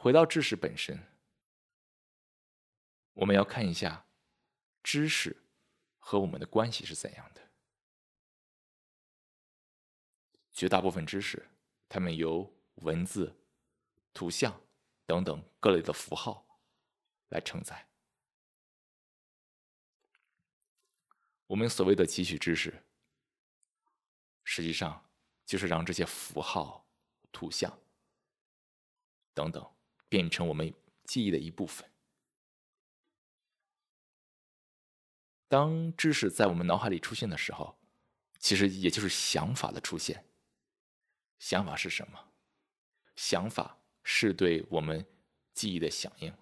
回到知识本身，我们要看一下知识和我们的关系是怎样的。绝大部分知识，它们由文字、图像等等各类的符号来承载。我们所谓的汲取知识，实际上就是让这些符号、图像等等变成我们记忆的一部分。当知识在我们脑海里出现的时候，其实也就是想法的出现。想法是什么？想法是对我们记忆的响应。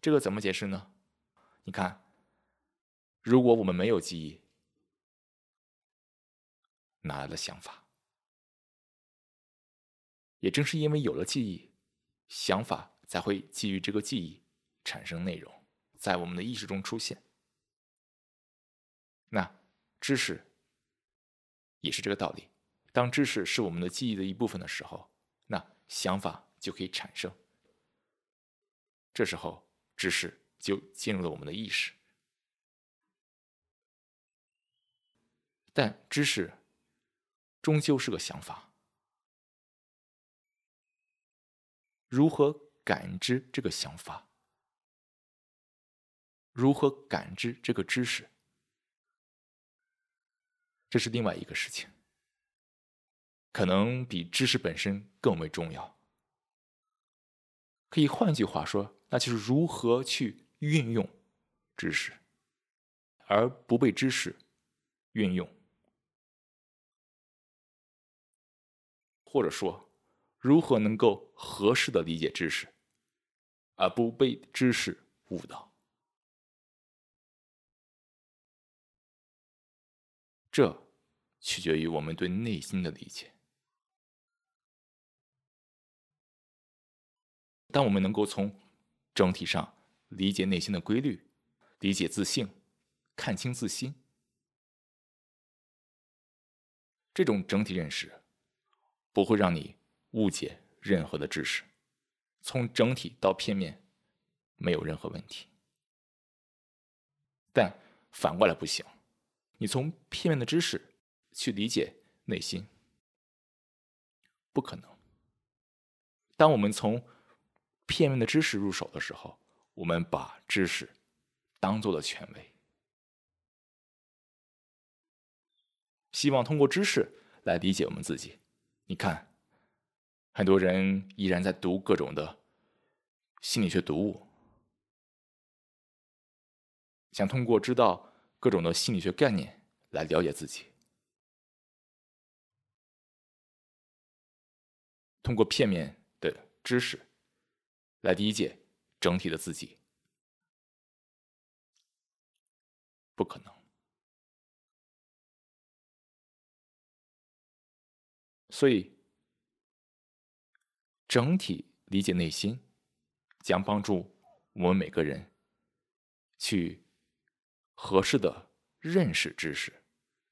这个怎么解释呢？你看，如果我们没有记忆，哪来的想法？也正是因为有了记忆，想法才会基于这个记忆产生内容，在我们的意识中出现。那知识也是这个道理。当知识是我们的记忆的一部分的时候，那想法就可以产生。这时候，知识就进入了我们的意识。但知识终究是个想法，如何感知这个想法？如何感知这个知识？这是另外一个事情。可能比知识本身更为重要。可以换句话说，那就是如何去运用知识，而不被知识运用，或者说，如何能够合适的理解知识，而不被知识误导。这取决于我们对内心的理解。当我们能够从整体上理解内心的规律，理解自信，看清自心，这种整体认识不会让你误解任何的知识。从整体到片面，没有任何问题。但反过来不行，你从片面的知识去理解内心，不可能。当我们从片面的知识入手的时候，我们把知识当做了权威，希望通过知识来理解我们自己。你看，很多人依然在读各种的心理学读物，想通过知道各种的心理学概念来了解自己，通过片面的知识。来理解整体的自己，不可能。所以，整体理解内心，将帮助我们每个人去合适的认识知识，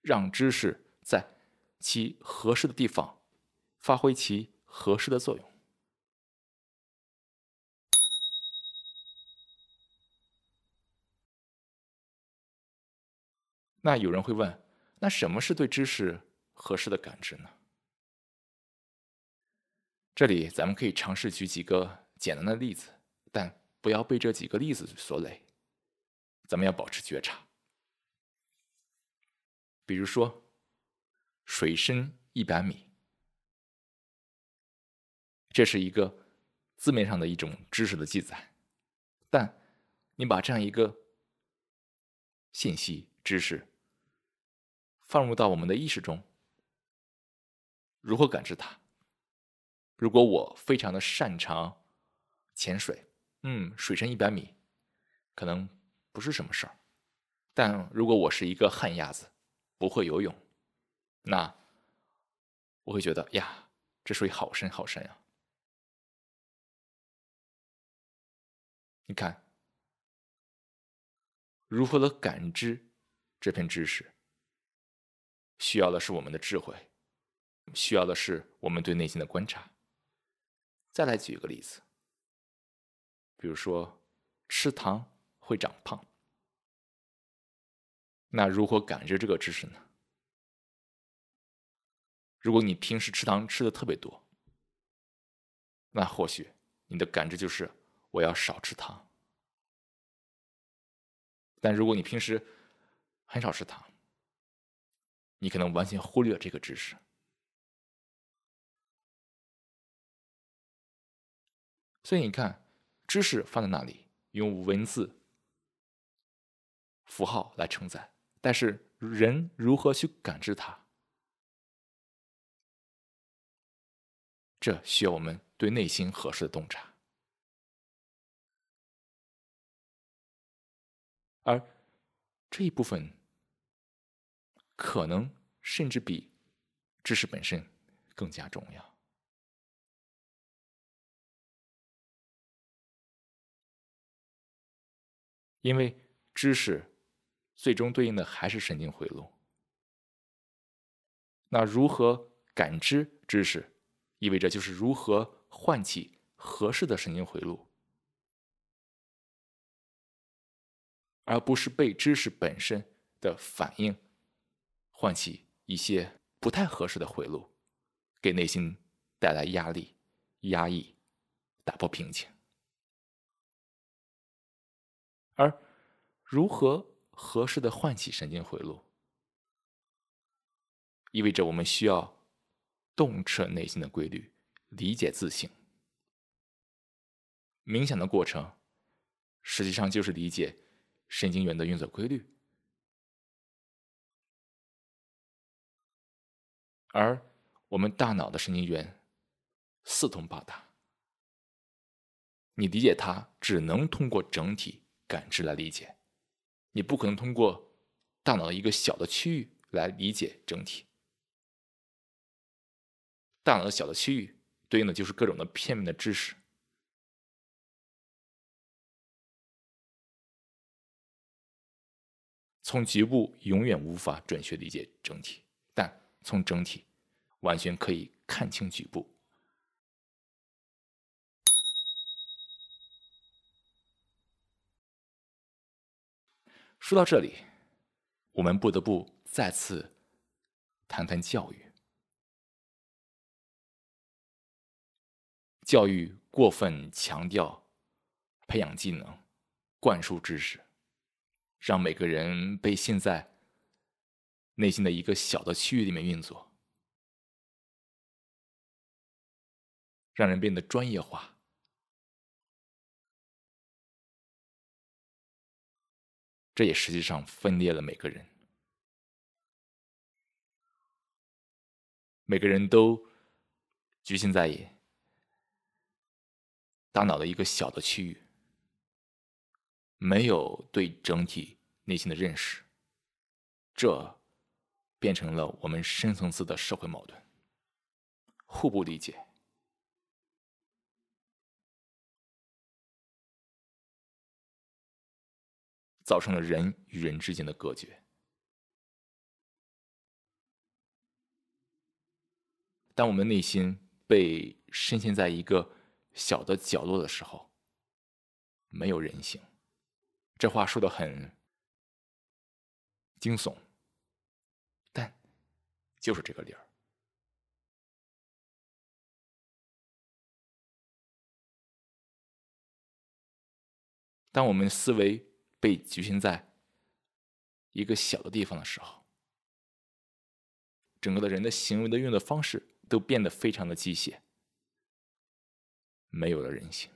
让知识在其合适的地方发挥其合适的作用。那有人会问，那什么是对知识合适的感知呢？这里咱们可以尝试举几个简单的例子，但不要被这几个例子所累。咱们要保持觉察。比如说，水深一百米，这是一个字面上的一种知识的记载，但你把这样一个信息知识。放入到我们的意识中，如何感知它？如果我非常的擅长潜水，嗯，水深一百米，可能不是什么事儿。但如果我是一个旱鸭子，不会游泳，那我会觉得呀，这水好深好深啊！你看，如何的感知这片知识？需要的是我们的智慧，需要的是我们对内心的观察。再来举一个例子，比如说吃糖会长胖，那如何感知这个知识呢？如果你平时吃糖吃的特别多，那或许你的感知就是我要少吃糖。但如果你平时很少吃糖，你可能完全忽略了这个知识。所以你看，知识放在那里，用文字、符号来承载，但是人如何去感知它？这需要我们对内心合适的洞察，而这一部分可能甚至比知识本身更加重要。因为知识最终对应的还是神经回路。那如何感知知识，意味着就是如何唤起合适的神经回路，而不是被知识本身的反应唤起一些不太合适的回路，给内心带来压力、压抑、打破平静。而如何合适的唤起神经回路，意味着我们需要洞彻内心的规律，理解自性。冥想的过程，实际上就是理解神经元的运作规律。而我们大脑的神经元四通八达，你理解它，只能通过整体。感知来理解，你不可能通过大脑的一个小的区域来理解整体。大脑的小的区域对应的就是各种的片面的知识。从局部永远无法准确理解整体，但从整体完全可以看清局部。说到这里，我们不得不再次谈谈教育。教育过分强调培养技能、灌输知识，让每个人被陷在内心的一个小的区域里面运作，让人变得专业化。这也实际上分裂了每个人，每个人都局限在大脑的一个小的区域，没有对整体内心的认识，这变成了我们深层次的社会矛盾，互不理解。造成了人与人之间的隔绝。当我们内心被深陷在一个小的角落的时候，没有人性。这话说的很惊悚，但就是这个理儿。当我们思维。被局限在一个小的地方的时候，整个的人的行为的运作方式都变得非常的机械，没有了人性。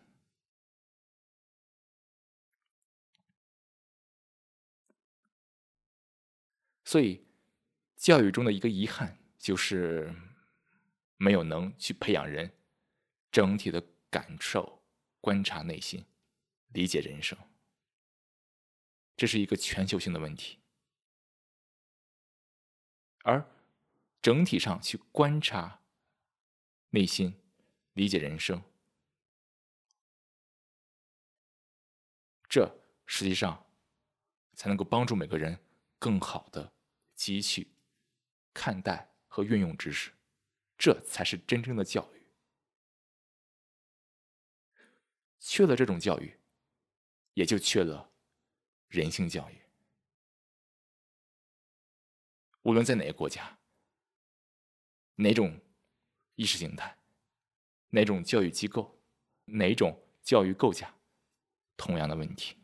所以，教育中的一个遗憾就是没有能去培养人整体的感受、观察内心、理解人生。这是一个全球性的问题，而整体上去观察内心、理解人生，这实际上才能够帮助每个人更好的汲取、看待和运用知识，这才是真正的教育。缺了这种教育，也就缺了人性教育。无论在哪个国家，哪种意识形态，哪种教育机构，哪种教育构架，同样的问题。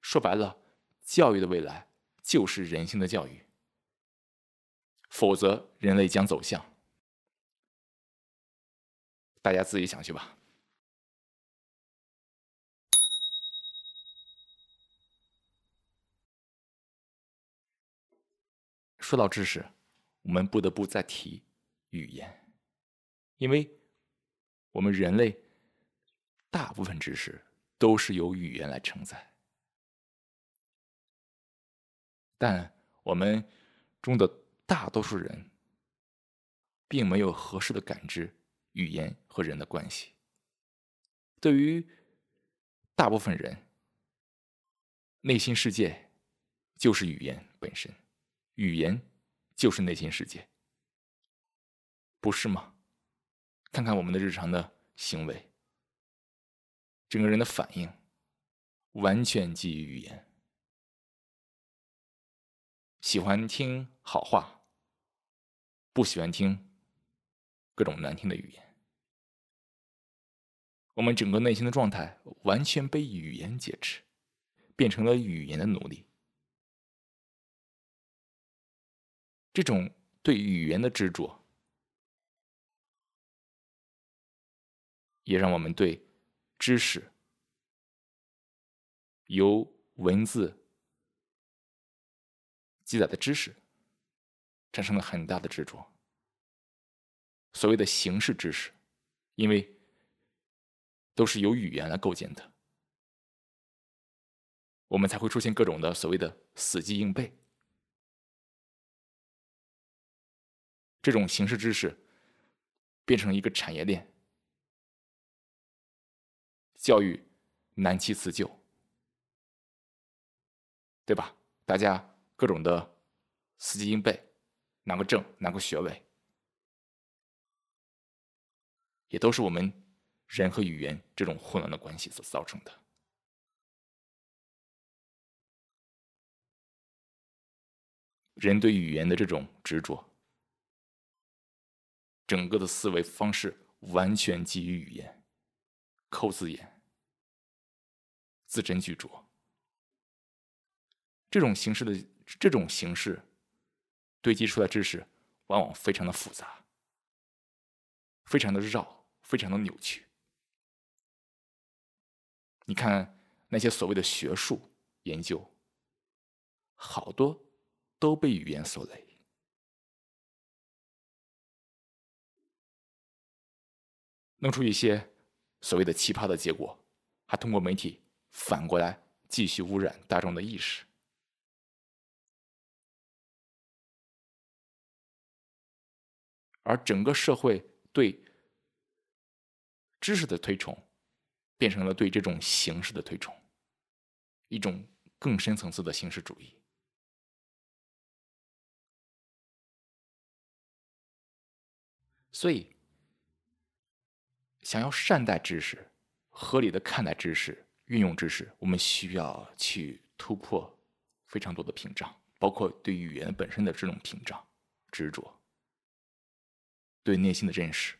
说白了，教育的未来就是人性的教育，否则人类将走向。大家自己想去吧。说到知识，我们不得不再提语言，因为我们人类大部分知识都是由语言来承载，但我们中的大多数人并没有合适的感知。语言和人的关系，对于大部分人，内心世界就是语言本身，语言就是内心世界，不是吗？看看我们的日常的行为，整个人的反应完全基于语言，喜欢听好话，不喜欢听各种难听的语言。我们整个内心的状态完全被语言劫持，变成了语言的奴隶。这种对语言的执着，也让我们对知识由文字记载的知识产生了很大的执着。所谓的形式知识，因为。都是由语言来构建的，我们才会出现各种的所谓的死记硬背。这种形式知识变成一个产业链，教育难弃辞旧，对吧？大家各种的死记硬背，拿个证，拿个学位，也都是我们。人和语言这种混乱的关系所造成的，人对语言的这种执着，整个的思维方式完全基于语言，抠字眼，字斟句酌，这种形式的这种形式堆积出来知识，往往非常的复杂，非常的绕，非常的扭曲。你看那些所谓的学术研究，好多都被语言所累，弄出一些所谓的奇葩的结果，还通过媒体反过来继续污染大众的意识，而整个社会对知识的推崇。变成了对这种形式的推崇，一种更深层次的形式主义。所以，想要善待知识、合理的看待知识、运用知识，我们需要去突破非常多的屏障，包括对语言本身的这种屏障、执着，对内心的认识。